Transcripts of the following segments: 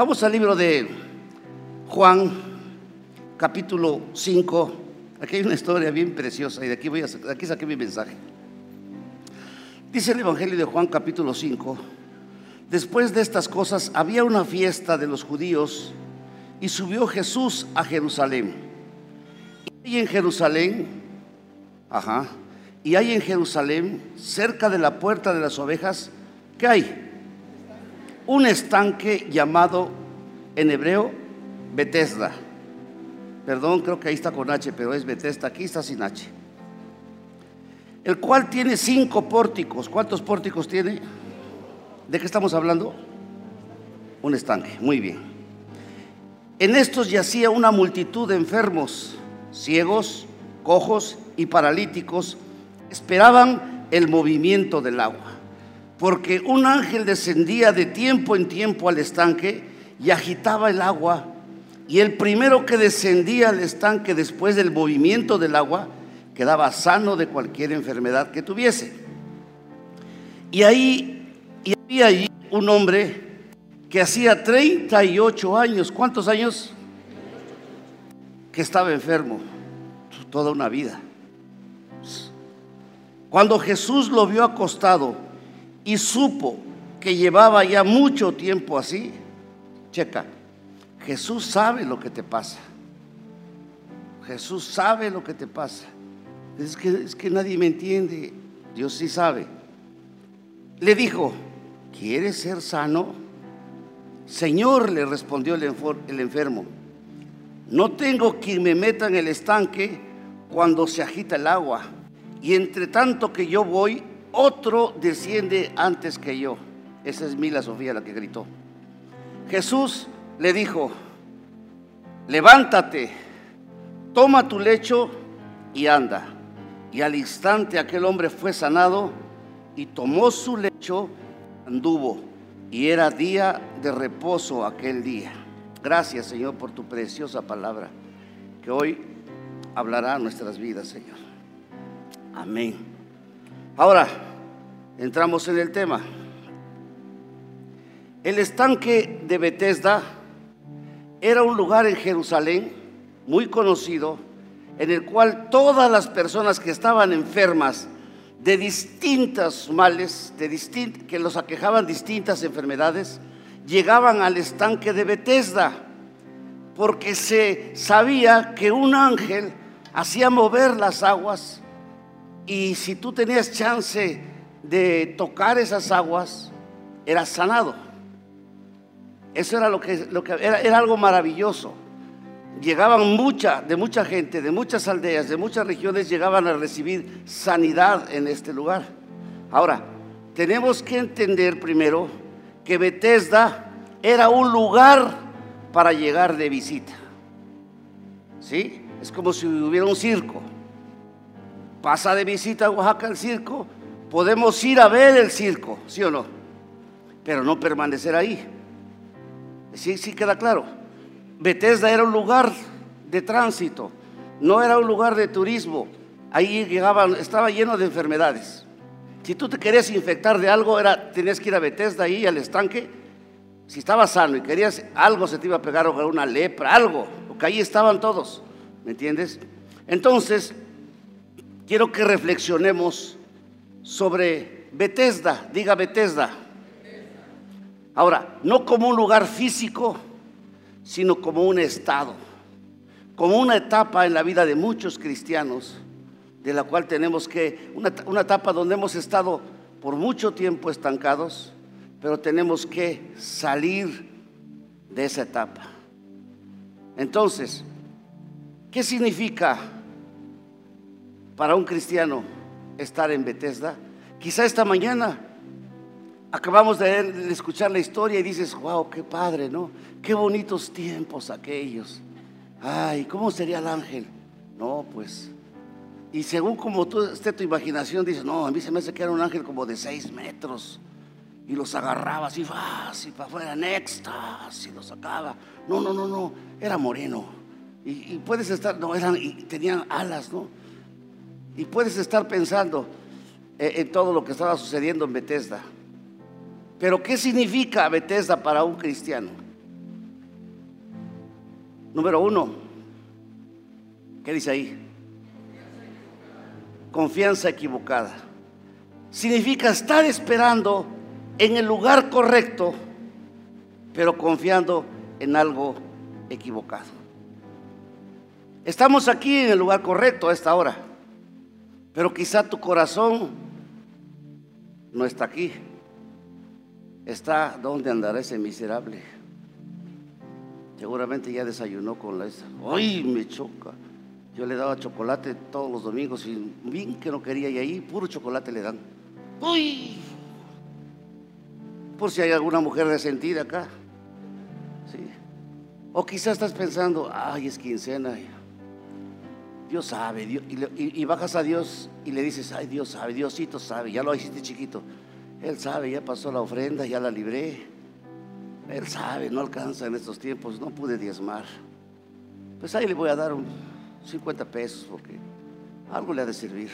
Vamos al libro de Juan, capítulo 5. Aquí hay una historia bien preciosa y de aquí, voy a, aquí saqué mi mensaje. Dice el Evangelio de Juan, capítulo 5. Después de estas cosas había una fiesta de los judíos y subió Jesús a Jerusalén. Y en Jerusalén, ajá, y hay en Jerusalén, cerca de la puerta de las ovejas, ¿qué hay? Un estanque llamado en hebreo Betesda. Perdón, creo que ahí está con H, pero es Betesda, aquí está sin H. El cual tiene cinco pórticos. ¿Cuántos pórticos tiene? ¿De qué estamos hablando? Un estanque, muy bien. En estos yacía una multitud de enfermos, ciegos, cojos y paralíticos. Esperaban el movimiento del agua, porque un ángel descendía de tiempo en tiempo al estanque y agitaba el agua. Y el primero que descendía al estanque después del movimiento del agua quedaba sano de cualquier enfermedad que tuviese. Y ahí y había allí un hombre que hacía 38 años, ¿cuántos años? Que estaba enfermo toda una vida. Cuando Jesús lo vio acostado y supo que llevaba ya mucho tiempo así, checa, Jesús sabe lo que te pasa. Jesús sabe lo que te pasa. Es que, es que nadie me entiende. Dios sí sabe. Le dijo, ¿quieres ser sano? Señor, le respondió el, enfermo, no tengo quien me meta en el estanque cuando se agita el agua. Y entre tanto que yo voy, otro desciende antes que yo. Esa es Mila Sofía la que gritó. Jesús le dijo, levántate, toma tu lecho y anda. Y al instante aquel hombre fue sanado y tomó su lecho, anduvo. Y era día de reposo aquel día. Gracias Señor por tu preciosa palabra que hoy hablará nuestras vidas, Señor. Amén. Ahora, entramos en el tema. El estanque de Bethesda era un lugar en Jerusalén muy conocido en el cual todas las personas que estaban enfermas de distintos males, de que los aquejaban distintas enfermedades, llegaban al estanque de Bethesda, porque se sabía que un ángel hacía mover las aguas y si tú tenías chance de tocar esas aguas, eras sanado. Eso era lo que, lo que era, algo maravilloso. Llegaban mucha, de mucha gente, de muchas aldeas, de muchas regiones, llegaban a recibir sanidad en este lugar. Ahora, tenemos que entender primero que Bethesda era un lugar para llegar de visita. ¿Sí? Es como si hubiera un circo. Pasa de visita a Oaxaca el circo, podemos ir a ver el circo, ¿sí o no? Pero no permanecer ahí. ¿Sí, sí queda claro? Bethesda era un lugar de tránsito, no era un lugar de turismo. Ahí llegaban, estaba lleno de enfermedades. Si tú te querías infectar de algo, era, tenías que ir a Bethesda ahí al estanque. Si estabas sano y querías algo, se te iba a pegar una lepra, algo, porque ahí estaban todos. ¿Me entiendes? Entonces, quiero que reflexionemos sobre Bethesda, diga Bethesda. Ahora, no como un lugar físico, sino como un estado, como una etapa en la vida de muchos cristianos, de la cual tenemos que, una, una etapa donde hemos estado por mucho tiempo estancados, pero tenemos que salir de esa etapa. Entonces, ¿qué significa para un cristiano estar en Bethesda? Quizá esta mañana acabamos de, escuchar la historia y dices, wow, qué padre, ¿no? Qué bonitos tiempos aquellos. Ay, ¿cómo sería el ángel? No, pues. Y según como tú, esté tu imaginación, dices, no, a mí se me hace que era un ángel como de seis metros y los agarraba así fácil para afuera, en éxtasis, los sacaba. No, no, no, no, era moreno. Y, puedes estar, no, eran, y tenían alas, ¿no? Y puedes estar pensando en, en todo lo que estaba sucediendo en Bethesda. Pero ¿qué significa Bethesda para un cristiano? Número uno, ¿qué dice ahí? Confianza equivocada. Significa estar esperando en el lugar correcto, pero confiando en algo equivocado. Estamos aquí en el lugar correcto a esta hora, pero quizá tu corazón no está aquí. Está donde andará ese miserable. Seguramente ya desayunó con la esa. ¡Ay, me choca! Yo le daba chocolate todos los domingos y bien que no quería y ahí puro chocolate le dan. ¡Uy! por si hay alguna mujer resentida acá. ¿Sí? O quizás estás pensando, ay, es quincena. Dios sabe, y, bajas a Dios y le dices, ay, Dios sabe, Diosito sabe, ya lo hiciste chiquito. Él sabe, ya pasó la ofrenda, ya la libré. Él sabe, no alcanza en estos tiempos, no pude diezmar. Pues ahí le voy a dar un 50 pesos porque algo le ha de servir.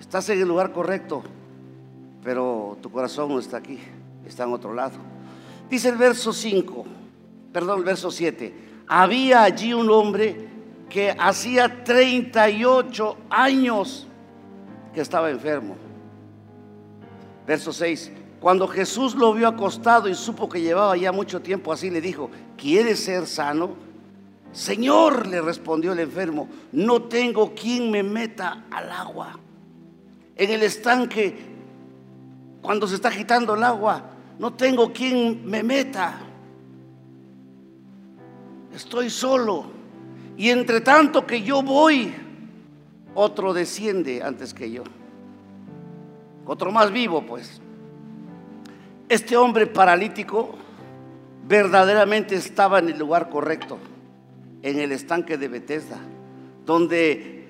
Estás en el lugar correcto pero tu corazón no está aquí, está en otro lado. Dice el verso 5, perdón, el verso 7, había allí un hombre que hacía 38 años que estaba enfermo. Verso 6, cuando Jesús lo vio acostado y supo que llevaba ya mucho tiempo así, le dijo, ¿quieres ser sano? Señor, le respondió el enfermo, no tengo quien me meta al agua. En el estanque cuando se está agitando el agua, no tengo quien me meta. Estoy solo. Y entre tanto que yo voy, otro desciende antes que yo. Otro más vivo, pues. Este hombre paralítico verdaderamente estaba en el lugar correcto, en el estanque de Bethesda, donde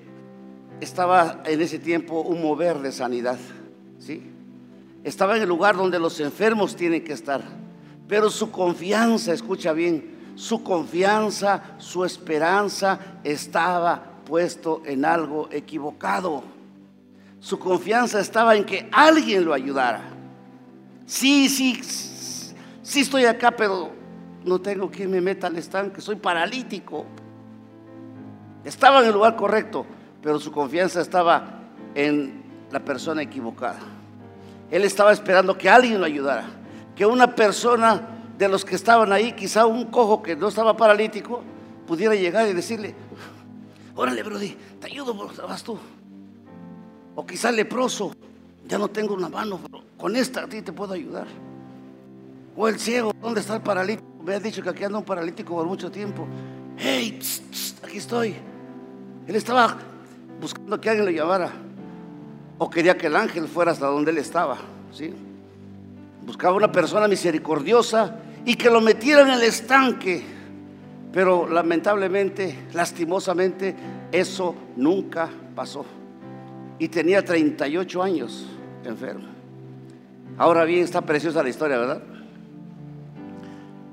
estaba en ese tiempo un mover de sanidad. ¿Sí? Estaba en el lugar donde los enfermos tienen que estar. Pero su confianza, escucha bien, su confianza, su esperanza estaba puesto en algo equivocado. Su confianza estaba en que alguien lo ayudara. Sí, sí, sí estoy acá, pero no tengo quien me meta al estanque, soy paralítico. Estaba en el lugar correcto, pero su confianza estaba en la persona equivocada. Él estaba esperando que alguien lo ayudara, que una persona de los que estaban ahí, quizá un cojo que no estaba paralítico, pudiera llegar y decirle, órale, Brody, te ayudo, vas tú. O quizá leproso, ya no tengo una mano, pero con esta a ti te puedo ayudar. O el ciego, ¿dónde está el paralítico? Me ha dicho que aquí anda un paralítico por mucho tiempo. Hey, aquí estoy. Él estaba buscando que alguien lo llevara o quería que el ángel fuera hasta donde él estaba. ¿sí? Buscaba una persona misericordiosa y que lo metiera en el estanque. Pero lamentablemente, lastimosamente, eso nunca pasó. Y tenía 38 años enfermo. Ahora bien, está preciosa la historia, ¿verdad?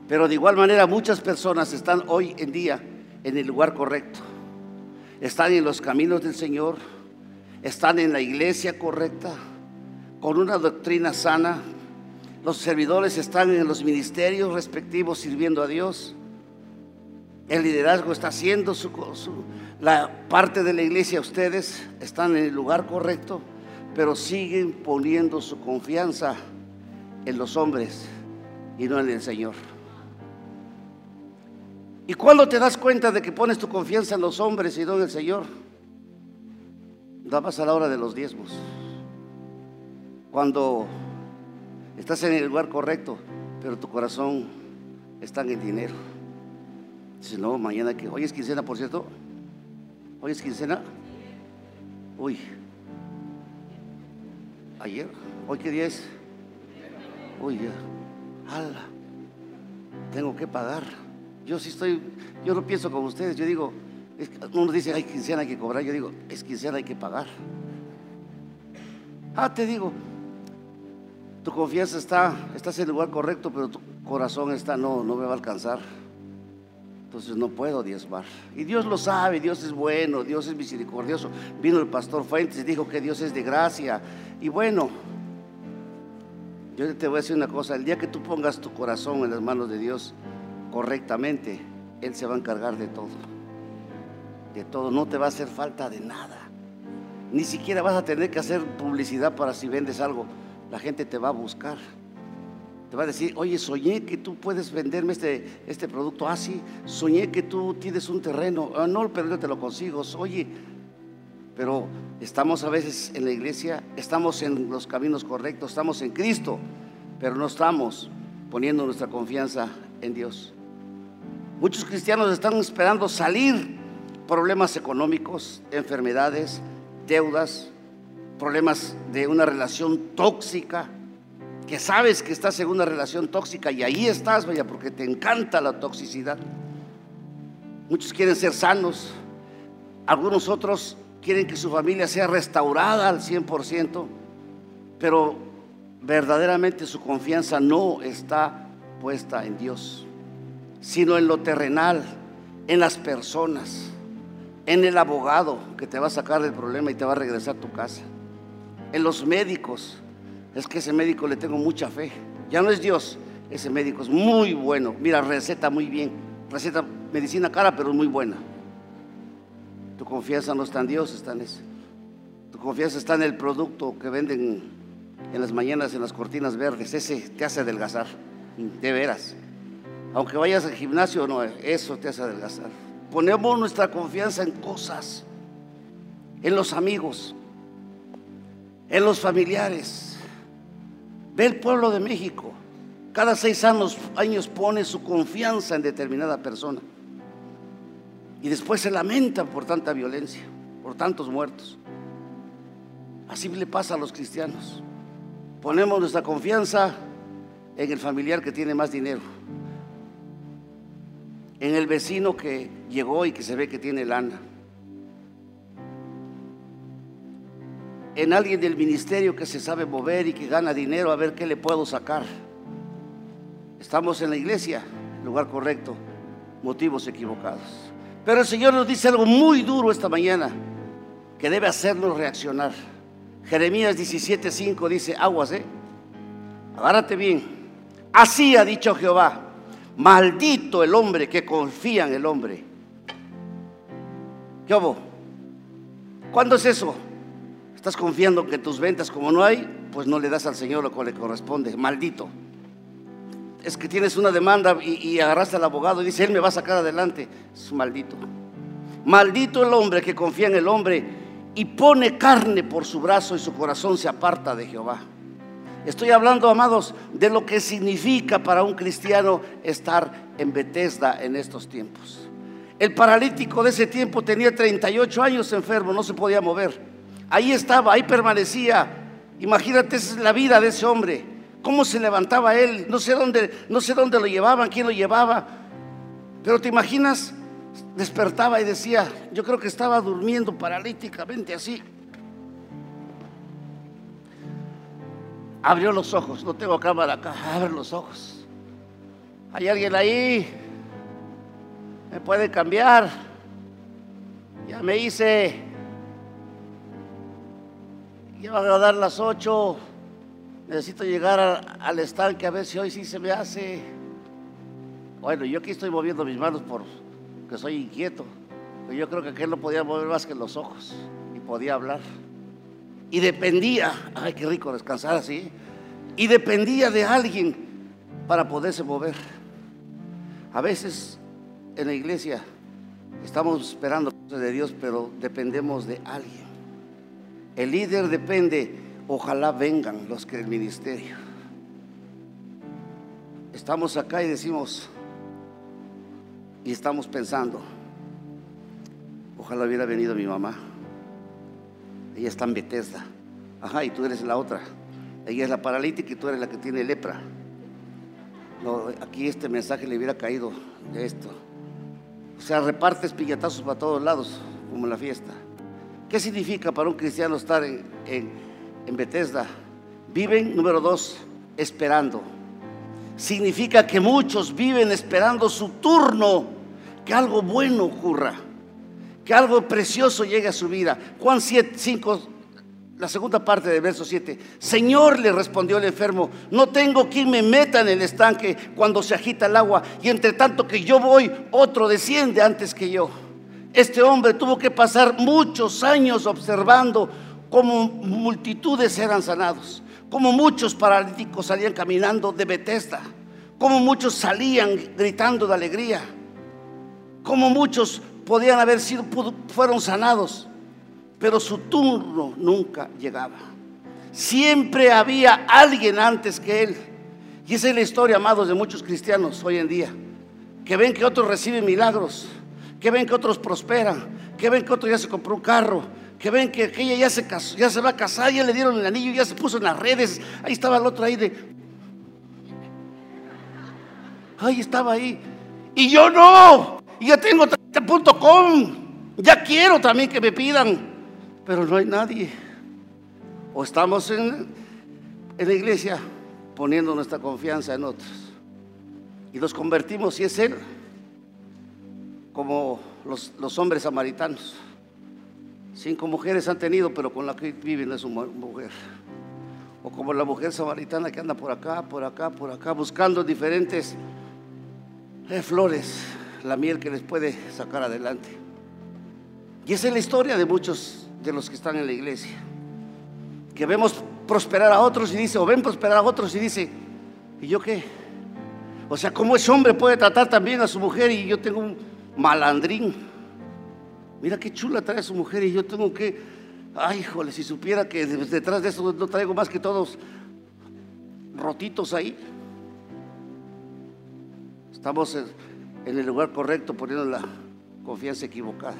Pero de igual manera muchas personas están hoy en día en el lugar correcto. Están en los caminos del Señor están en la iglesia correcta, con una doctrina sana. Los servidores están en los ministerios respectivos sirviendo a Dios. El liderazgo está haciendo su, la parte de la iglesia. Ustedes están en el lugar correcto, pero siguen poniendo su confianza en los hombres y no en el Señor. ¿Y cuando te das cuenta de que pones tu confianza en los hombres y no en el Señor? dabas a la hora de los diezmos. Cuando Estás en el lugar correcto, pero tu corazón está en el dinero. Dices, no, mañana que. Hoy es quincena, por cierto. Hoy es quincena. Uy. Ayer. ¿Hoy qué día es? Uy. Ala. Tengo que pagar. Yo sí estoy. Yo no pienso como ustedes. Yo digo, uno dice, hay quincena, hay que cobrar. Yo digo, es quincena, hay que pagar. Ah, te digo, tu confianza está, estás en el lugar correcto, pero tu corazón está, no, no me va a alcanzar. Entonces no puedo diezmar. Y Dios lo sabe, Dios es bueno, Dios es misericordioso. Vino el pastor Fuentes y dijo que Dios es de gracia. Y bueno, yo te voy a decir una cosa, el día que tú pongas tu corazón en las manos de Dios correctamente, Él se va a encargar de todo. De todo, no te va a hacer falta de nada. Ni siquiera vas a tener que hacer publicidad para si vendes algo la gente te va a buscar. Te va a decir, oye, soñé que tú puedes venderme este, este producto así. Ah, soñé que tú tienes un terreno. Ah, no, pero yo te lo consigo. Oye, pero estamos a veces en la iglesia, estamos en los caminos correctos, estamos en Cristo, pero no estamos poniendo nuestra confianza en Dios. Muchos cristianos están esperando salir problemas económicos, enfermedades, deudas, problemas de una relación tóxica, que sabes que estás en una relación tóxica y ahí estás, vaya, porque te encanta la toxicidad. Muchos quieren ser sanos, algunos otros quieren que su familia sea restaurada al 100%, pero verdaderamente su confianza no está puesta en Dios, sino en lo terrenal, en las personas, en el abogado que te va a sacar del problema y te va a regresar a tu casa en los médicos. Es que ese médico le tengo mucha fe. Ya no es Dios, ese médico es muy bueno. Mira, receta muy bien. Receta medicina cara, pero es muy buena. Tu confianza no está en Dios, está en ese. Tu confianza está en el producto que venden en las mañanas en las cortinas verdes. Ese te hace adelgazar, de veras. Aunque vayas al gimnasio, no, eso te hace adelgazar. Ponemos nuestra confianza en cosas, en los amigos, en los familiares. Ve el pueblo de México. Cada seis años, años pone su confianza en determinada persona. Y después se lamenta por tanta violencia, por tantos muertos. Así le pasa a los cristianos. Ponemos nuestra confianza en el familiar que tiene más dinero, en el vecino que llegó y que se ve que tiene lana, en alguien del ministerio que se sabe mover y que gana dinero, a ver qué le puedo sacar. Estamos en la iglesia, lugar correcto, motivos equivocados. Pero el Señor nos dice algo muy duro esta mañana que debe hacernos reaccionar. Jeremías 17:5 dice, aguas, ¿eh? Agárrate bien. Así ha dicho Jehová, maldito el hombre que confía en el hombre. ¿Qué? ¿Cuándo es eso? Estás confiando que tus ventas, como no hay, pues no le das al Señor lo que le corresponde. Maldito. Es que tienes una demanda y, agarraste al abogado y dice, Él me va a sacar adelante. Es maldito. Maldito el hombre que confía en el hombre y pone carne por su brazo y su corazón se aparta de Jehová. Estoy hablando, amados, de lo que significa para un cristiano estar en Bethesda en estos tiempos. El paralítico de ese tiempo tenía 38 años enfermo, no se podía mover. Ahí estaba, ahí permanecía. Imagínate la vida de ese hombre. Cómo se levantaba él. No sé dónde, no sé dónde lo llevaban, quién lo llevaba. Pero te imaginas, despertaba y decía, yo creo que estaba durmiendo paralíticamente así. Abrió los ojos, no tengo cámara acá, abre los ojos. Hay alguien ahí, me puede cambiar. Ya me hice ya van a dar las ocho. Necesito llegar al estanque a ver si hoy sí se me hace. Bueno, yo aquí estoy moviendo mis manos porque soy inquieto. Pero yo creo que aquel no podía mover más que los ojos y podía hablar. Y dependía, ay, qué rico descansar así. Y dependía de alguien para poderse mover. A veces en la iglesia estamos esperando cosas de Dios, pero dependemos de alguien. El líder depende, ojalá vengan los que del ministerio. Estamos acá y decimos, y estamos pensando, ojalá hubiera venido mi mamá. Ella está en Bethesda. Ajá, y tú eres la otra. Ella es la paralítica y tú eres la que tiene lepra. Aquí este mensaje le hubiera caído de esto. O sea, repartes pillatazos para todos lados, como en la fiesta. ¿Qué significa para un cristiano estar en, en, Bethesda? Viven, número dos, esperando. Significa que muchos viven esperando su turno, que algo bueno ocurra, que algo precioso llegue a su vida. Juan 7, 5, la segunda parte del verso 7. Señor, le respondió el enfermo, no tengo quien me meta en el estanque cuando se agita el agua y entre tanto que yo voy, otro desciende antes que yo. Este hombre tuvo que pasar muchos años observando cómo multitudes eran sanados, cómo muchos paralíticos salían caminando de Bethesda, cómo muchos salían gritando de alegría, cómo muchos podían haber sido, fueron sanados pero su turno nunca llegaba. Siempre había alguien antes que él. Y esa es la historia, amados, de muchos cristianos hoy en día, que ven que otros reciben milagros, que ven que otros prosperan, que ven que otro ya se compró un carro, que ven que aquella ya se casó, ya se va a casar, ya le dieron el anillo, ya se puso en las redes, ahí estaba el otro ahí de... Ahí estaba ahí. Y yo no, y ya tengo com, ya quiero también que me pidan. Pero no hay nadie. O estamos en, en la iglesia poniendo nuestra confianza en otros. Y los convertimos, si es Él, como los, los, hombres samaritanos. Cinco mujeres han tenido, pero con la que viven es una mujer. O como la mujer samaritana que anda por acá, por acá, por acá, buscando diferentes eh, flores, la miel que les puede sacar adelante. Y esa es la historia de muchos de los que están en la iglesia. Que vemos prosperar a otros y dice, o ven prosperar a otros y dice, ¿y yo qué? O sea, ¿cómo ese hombre puede tratar también a su mujer y yo tengo un malandrín? Mira qué chula trae su mujer y yo tengo que, ay, híjole, si supiera que detrás de eso no traigo más que todos rotitos ahí. Estamos en el lugar correcto poniendo la confianza equivocada.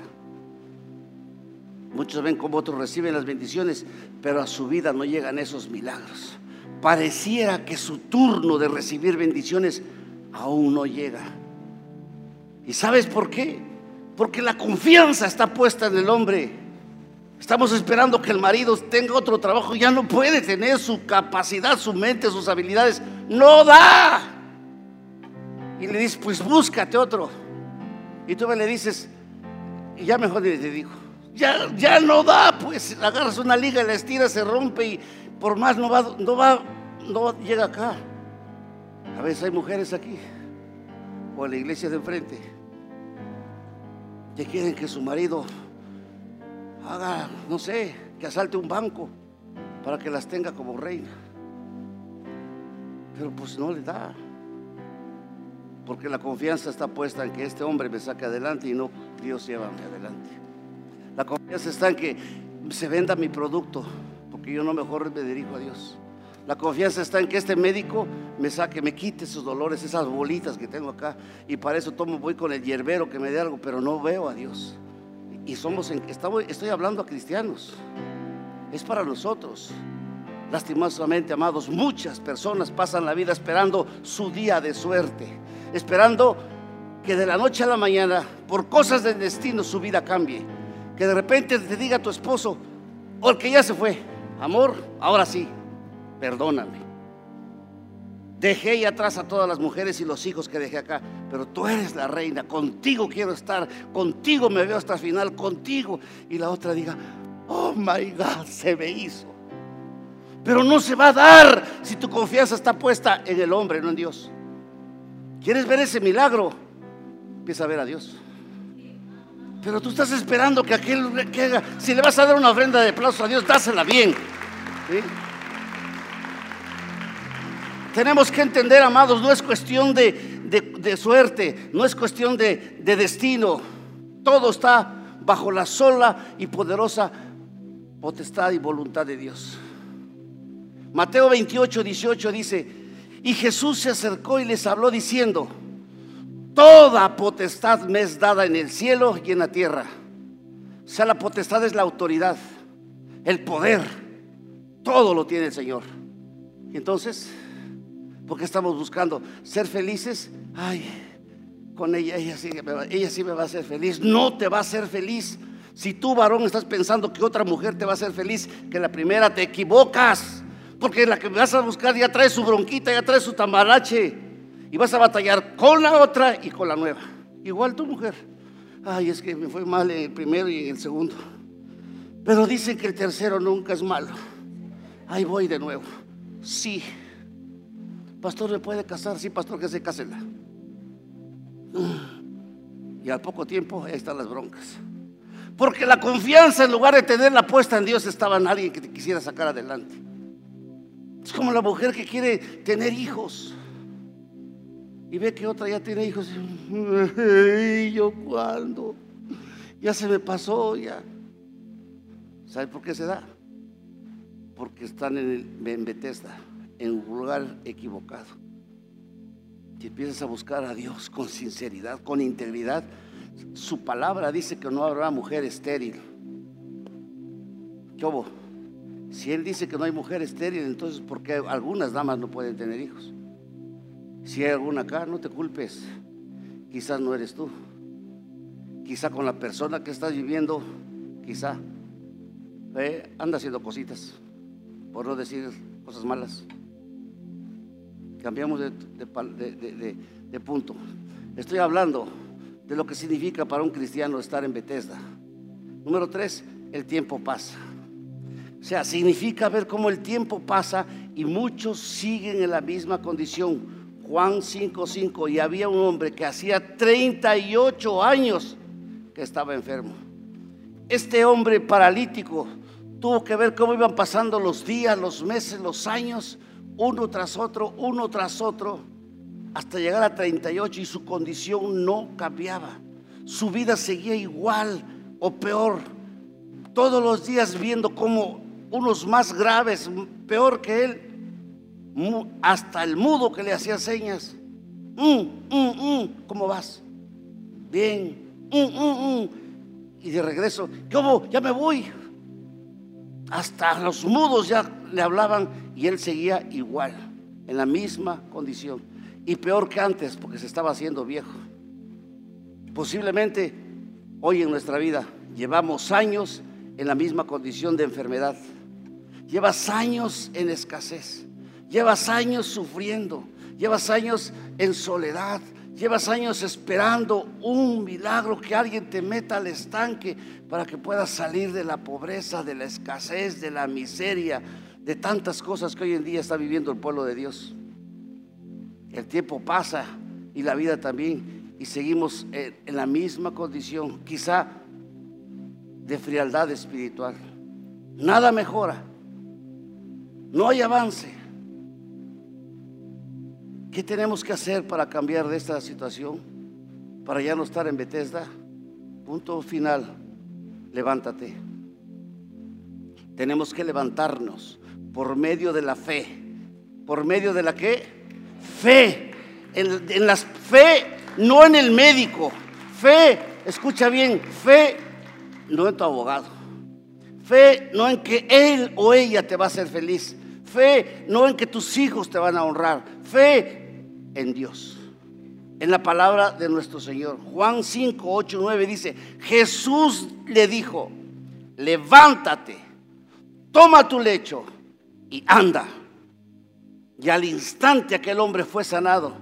Muchos ven cómo otros reciben las bendiciones, pero a su vida no llegan esos milagros. Pareciera que su turno de recibir bendiciones aún no llega. ¿Y sabes por qué? Porque la confianza está puesta en el hombre. Estamos esperando que el marido tenga otro trabajo, ya no puede tener su capacidad, su mente, sus habilidades. No da. Y le dices, pues búscate otro. Y tú le dices, y ya mejor le digo, ya, ya no da, pues agarras una liga, la estiras, se rompe y por más no va, no va, no llega acá. A veces hay mujeres aquí o en la iglesia de enfrente que quieren que su marido haga, no sé, que asalte un banco para que las tenga como reina. Pero pues no le da. Porque la confianza está puesta en que este hombre me saque adelante y no Dios llévame adelante. La confianza está en que se venda mi producto, porque yo no mejor me dirijo a Dios. La confianza está en que este médico me saque, me quite esos dolores, esas bolitas que tengo acá. Y para eso tomo, voy con el hierbero que me dé algo, pero no veo a Dios. Y somos, en, estoy hablando a cristianos. Es para nosotros. Lastimosamente, amados, muchas personas pasan la vida esperando su día de suerte, esperando que de la noche a la mañana, por cosas del destino, su vida cambie que de repente te diga tu esposo, o el que ya se fue, amor, ahora sí, perdóname. Dejé ahí atrás a todas las mujeres y los hijos que dejé acá, pero tú eres la reina, contigo quiero estar, contigo me veo hasta el final, contigo. Y la otra diga, oh my God, se me hizo. Pero no se va a dar si tu confianza está puesta en el hombre, no en Dios. ¿Quieres ver ese milagro? Empieza a ver a Dios. Pero tú estás esperando que aquel que haga, si le vas a dar una ofrenda de aplauso a Dios, dásela bien. Tenemos que entender, amados, no es cuestión de, suerte, no es cuestión de, de destino. Todo está bajo la sola y poderosa potestad y voluntad de Dios. Mateo 28, 18 dice, Y Jesús se acercó y les habló diciendo, toda potestad me es dada en el cielo y en la tierra. O sea, la potestad es la autoridad, el poder, todo lo tiene el Señor. Entonces, ¿por qué estamos buscando ser felices? Ay, con ella, ella sí, me va, ella sí me va a hacer feliz. No te va a hacer feliz. Si tú, varón, estás pensando que otra mujer te va a hacer feliz, que la primera te equivocas. Porque la que vas a buscar ya trae su bronquita, ya trae su tambalache. Y vas a batallar con la otra y con la nueva. Igual tu mujer. Ay, es que me fue mal el primero y el segundo. Pero dicen que el tercero nunca es malo. Ahí voy de nuevo. Sí. Pastor, ¿me puede casar? Sí, pastor, que se cásela. Y al poco tiempo, ahí están las broncas. Porque la confianza, en lugar de tenerla puesta en Dios, estaba en alguien que te quisiera sacar adelante. Es como la mujer que quiere tener hijos. Y ve que otra ya tiene hijos. ¿Y yo cuándo? Ya se me pasó, ya. ¿Sabe por qué se da? Porque están en, en Bethesda, en un lugar equivocado. Y empiezas a buscar a Dios con sinceridad, con integridad. Su palabra dice que no habrá mujer estéril. ¿Qué hubo? Si Él dice que no hay mujer estéril, entonces ¿por qué algunas damas no pueden tener hijos? Si hay alguna acá, no te culpes. Quizás no eres tú. Quizá con la persona que estás viviendo, quizá eh, anda haciendo cositas, por no decir cosas malas. Cambiamos de, punto. Estoy hablando de lo que significa para un cristiano estar en Bethesda. Número tres, el tiempo pasa. O sea, significa ver cómo el tiempo pasa y muchos siguen en la misma condición. Juan 5:5 y había un hombre que hacía 38 años que estaba enfermo. Este hombre paralítico tuvo que ver cómo iban pasando los días, los meses, los años, uno tras otro, uno tras otro, hasta llegar a 38 y su condición no cambiaba. Su vida seguía igual o peor. Todos los días viendo cómo unos más graves, peor que él, hasta el mudo que le hacía señas. Mm, mm, mm, ¿Cómo vas? Bien. Y de regreso, ¿cómo? Ya me voy. Hasta los mudos ya le hablaban y él seguía igual, en la misma condición. Y peor que antes, porque se estaba haciendo viejo. Posiblemente hoy en nuestra vida llevamos años en la misma condición de enfermedad. Llevas años en escasez. Llevas años sufriendo. Llevas años en soledad. Llevas años esperando un milagro que alguien te meta al estanque para que puedas salir de la pobreza, de la escasez, de la miseria, de tantas cosas que hoy en día está viviendo el pueblo de Dios. El tiempo pasa y la vida también y seguimos en la misma condición, quizá de frialdad espiritual. Nada mejora, no hay avance. ¿Qué tenemos que hacer para cambiar de esta situación? Para ya no estar en Bethesda. Punto final. Levántate. Tenemos que levantarnos por medio de la fe. ¿Por medio de la qué? Fe. En, en la fe, no en el médico. Fe, escucha bien, fe no en tu abogado. Fe no en que él o ella te va a hacer feliz. Fe no en que tus hijos te van a honrar. Fe en Dios. En la palabra de nuestro Señor. Juan 5, 8, 9 dice, Jesús le dijo, levántate, toma tu lecho y anda. Y al instante aquel hombre fue sanado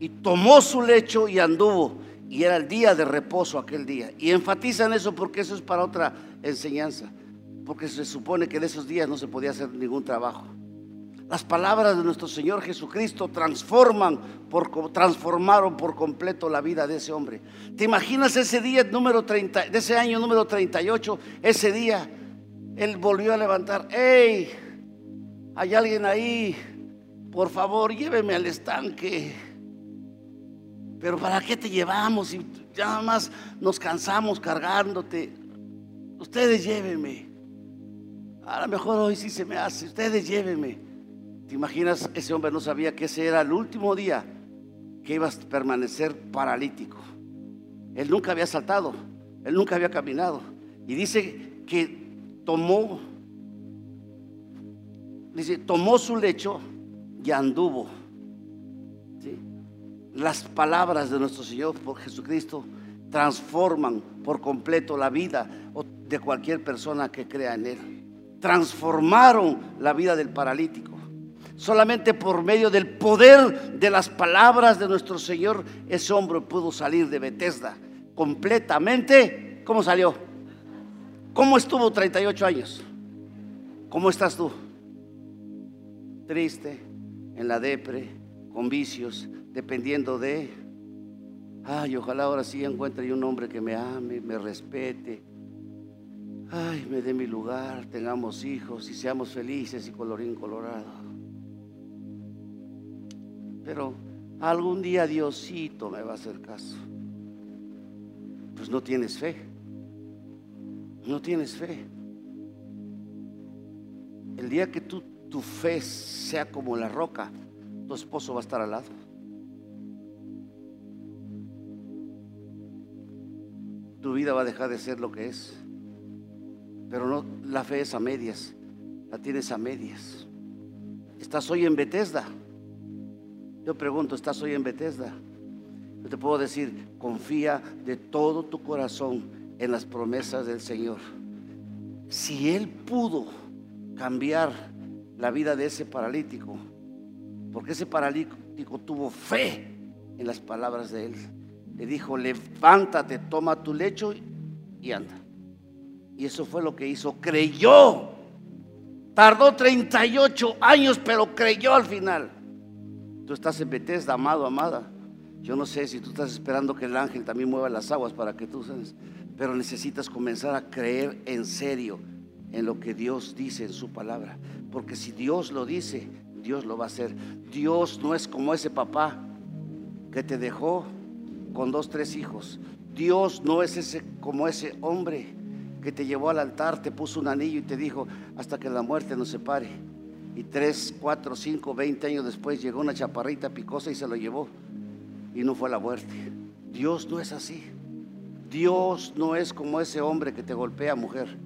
y tomó su lecho y anduvo. Y era el día de reposo aquel día. Y enfatizan eso porque eso es para otra enseñanza. Porque se supone que en esos días no se podía hacer ningún trabajo. Las palabras de nuestro Señor Jesucristo transforman, por, transformaron por completo la vida de ese hombre. ¿Te imaginas ese día número 30, de ese año número 38? Ese día él volvió a levantar, ¡Ey! Hay alguien ahí, por favor, lléveme al estanque. Pero ¿para qué te llevamos? Si ya más nos cansamos cargándote. Ustedes llévenme. A lo mejor hoy sí se me hace. Ustedes llévenme. ¿Te imaginas? Ese hombre no sabía que ese era el último día que iba a permanecer paralítico. Él nunca había saltado, él nunca había caminado. Y dice que tomó, dice, tomó su lecho y anduvo. Las palabras de nuestro Señor por Jesucristo transforman por completo la vida de cualquier persona que crea en Él. Transformaron la vida del paralítico. Solamente por medio del poder de las palabras de nuestro Señor, ese hombre pudo salir de Bethesda completamente. ¿Cómo salió? ¿Cómo estuvo 38 años? ¿Cómo estás tú? Triste, en la depre, con vicios, dependiendo de... Ay, ojalá ahora sí encuentre un hombre que me ame, me respete. Ay, me dé mi lugar, tengamos hijos y seamos felices y colorín colorado. Pero algún día Diosito me va a hacer caso. Pues no tienes fe. No tienes fe. El día que tú, tu fe sea como la roca, tu esposo va a estar al lado. Tu vida va a dejar de ser lo que es. Pero no, la fe es a medias. La tienes a medias. Estás hoy en Bethesda. Yo pregunto, ¿estás hoy en Bethesda? Yo te puedo decir, confía de todo tu corazón en las promesas del Señor. Si Él pudo cambiar la vida de ese paralítico, porque ese paralítico tuvo fe en las palabras de Él, le dijo, levántate, toma tu lecho y anda. Y eso fue lo que hizo, creyó. Tardó 38 años, pero creyó al final. Tú estás en Bethesda, amado, amada. Yo no sé si tú estás esperando que el ángel también mueva las aguas para que tú seas, pero necesitas comenzar a creer en serio en lo que Dios dice en su palabra. Porque si Dios lo dice, Dios lo va a hacer. Dios no es como ese papá que te dejó con dos, tres hijos. Dios no es ese como ese hombre que te llevó al altar, te puso un anillo y te dijo hasta que la muerte nos separe. Y tres, cuatro, cinco, veinte años después llegó una chaparrita picosa y se lo llevó. Y no fue la muerte. Dios no es así. Dios no es como ese hombre que te golpea, mujer.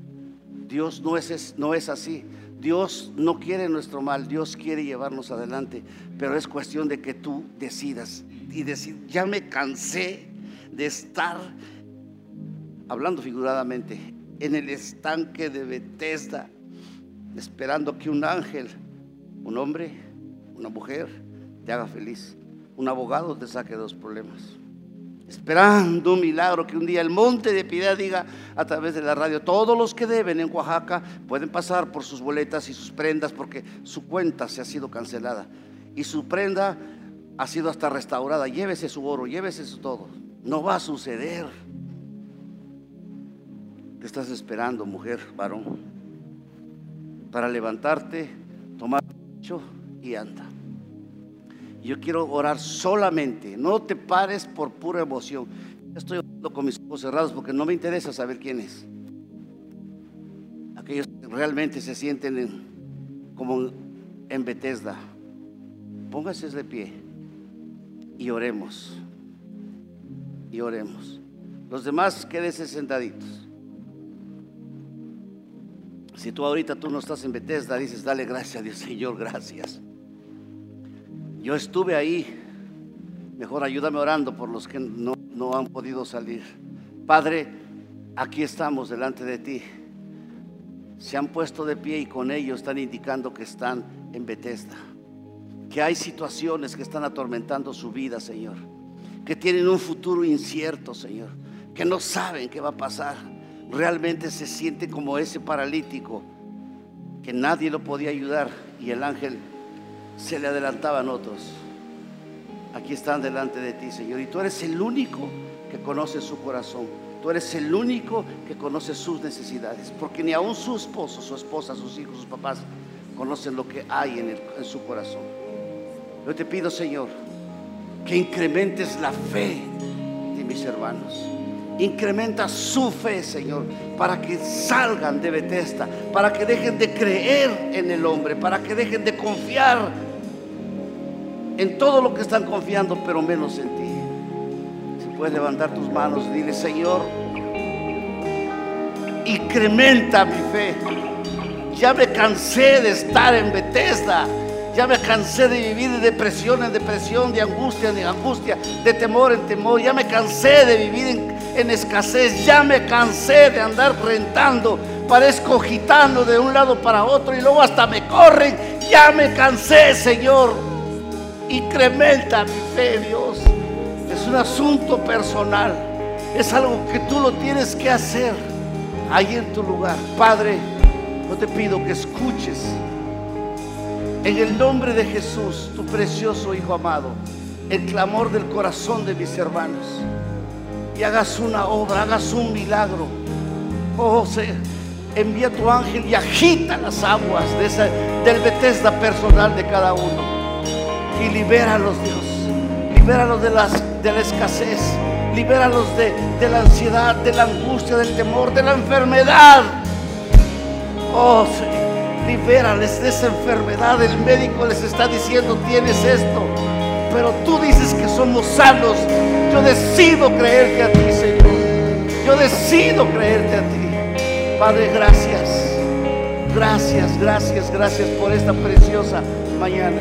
Dios no es, no es así. Dios no quiere nuestro mal, Dios quiere llevarnos adelante, pero es cuestión de que tú decidas y decir, ya me cansé de estar, hablando figuradamente, en el estanque de Bethesda, esperando que un ángel, un hombre, una mujer, te haga feliz. Un abogado te saque de los problemas. Esperando un milagro que un día el monte de piedad diga a través de la radio, todos los que deben en Oaxaca pueden pasar por sus boletas y sus prendas porque su cuenta se ha sido cancelada y su prenda ha sido hasta restaurada. Llévese su oro, llévese su todo. No va a suceder. ¿Qué estás esperando, mujer, varón? para levantarte, tomar y anda. Yo quiero orar solamente, no te pares por pura emoción. Estoy orando con mis ojos cerrados porque no me interesa saber quién es. Aquellos que realmente se sienten como en Bethesda. Póngase de pie y oremos. Y oremos. Los demás quédense sentaditos. Si tú ahorita tú no estás en Bethesda, dices, dale gracias a Dios, Señor, gracias. Yo estuve ahí. Mejor ayúdame orando por los que no, no han podido salir. Padre, aquí estamos delante de ti. Se han puesto de pie y con ellos están indicando que están en Bethesda. Que hay situaciones que están atormentando su vida, Señor. Que tienen un futuro incierto, Señor. Que no saben qué va a pasar realmente se siente como ese paralítico que nadie lo podía ayudar y el ángel se le adelantaban otros. Aquí están delante de ti, Señor, y tú eres el único que conoce su corazón. Tú eres el único que conoce sus necesidades, porque ni aun su esposo, su esposa, sus hijos, sus papás conocen lo que hay en, en su corazón. Yo te pido, Señor, que incrementes la fe de mis hermanos Incrementa su fe, Señor, para que salgan de Bethesda, para que dejen de creer en el hombre, para que dejen de confiar en todo lo que están confiando, pero menos en ti. Si puedes levantar tus manos, dile, Señor, incrementa mi fe. Ya me cansé de estar en Bethesda. Ya me cansé de vivir de depresión en depresión, de angustia en angustia, de temor en temor. Ya me cansé de vivir en, escasez. Ya me cansé de andar rentando. Parezco gitano de un lado para otro y luego hasta me corren. Ya me cansé, Señor. Incrementa mi fe, Dios. Es un asunto personal. Es algo que tú lo tienes que hacer ahí en tu lugar. Padre, yo te pido que escuches en el nombre de Jesús, tu precioso Hijo amado, el clamor del corazón de mis hermanos. Y hagas una obra, hagas un milagro. Oh, se, envía tu ángel y agita las aguas de esa, del Bethesda personal de cada uno. Y libéralos, Dios. Libéralos de, las, de la escasez. Libéralos de, de la ansiedad, de la angustia, del temor, de la enfermedad. Oh, Señor libérales de esa enfermedad. El médico les está diciendo, tienes esto. Pero tú dices que somos sanos. Yo decido creerte a ti, Señor. Yo decido creerte a ti. Padre, gracias. Gracias, gracias, gracias por esta preciosa mañana.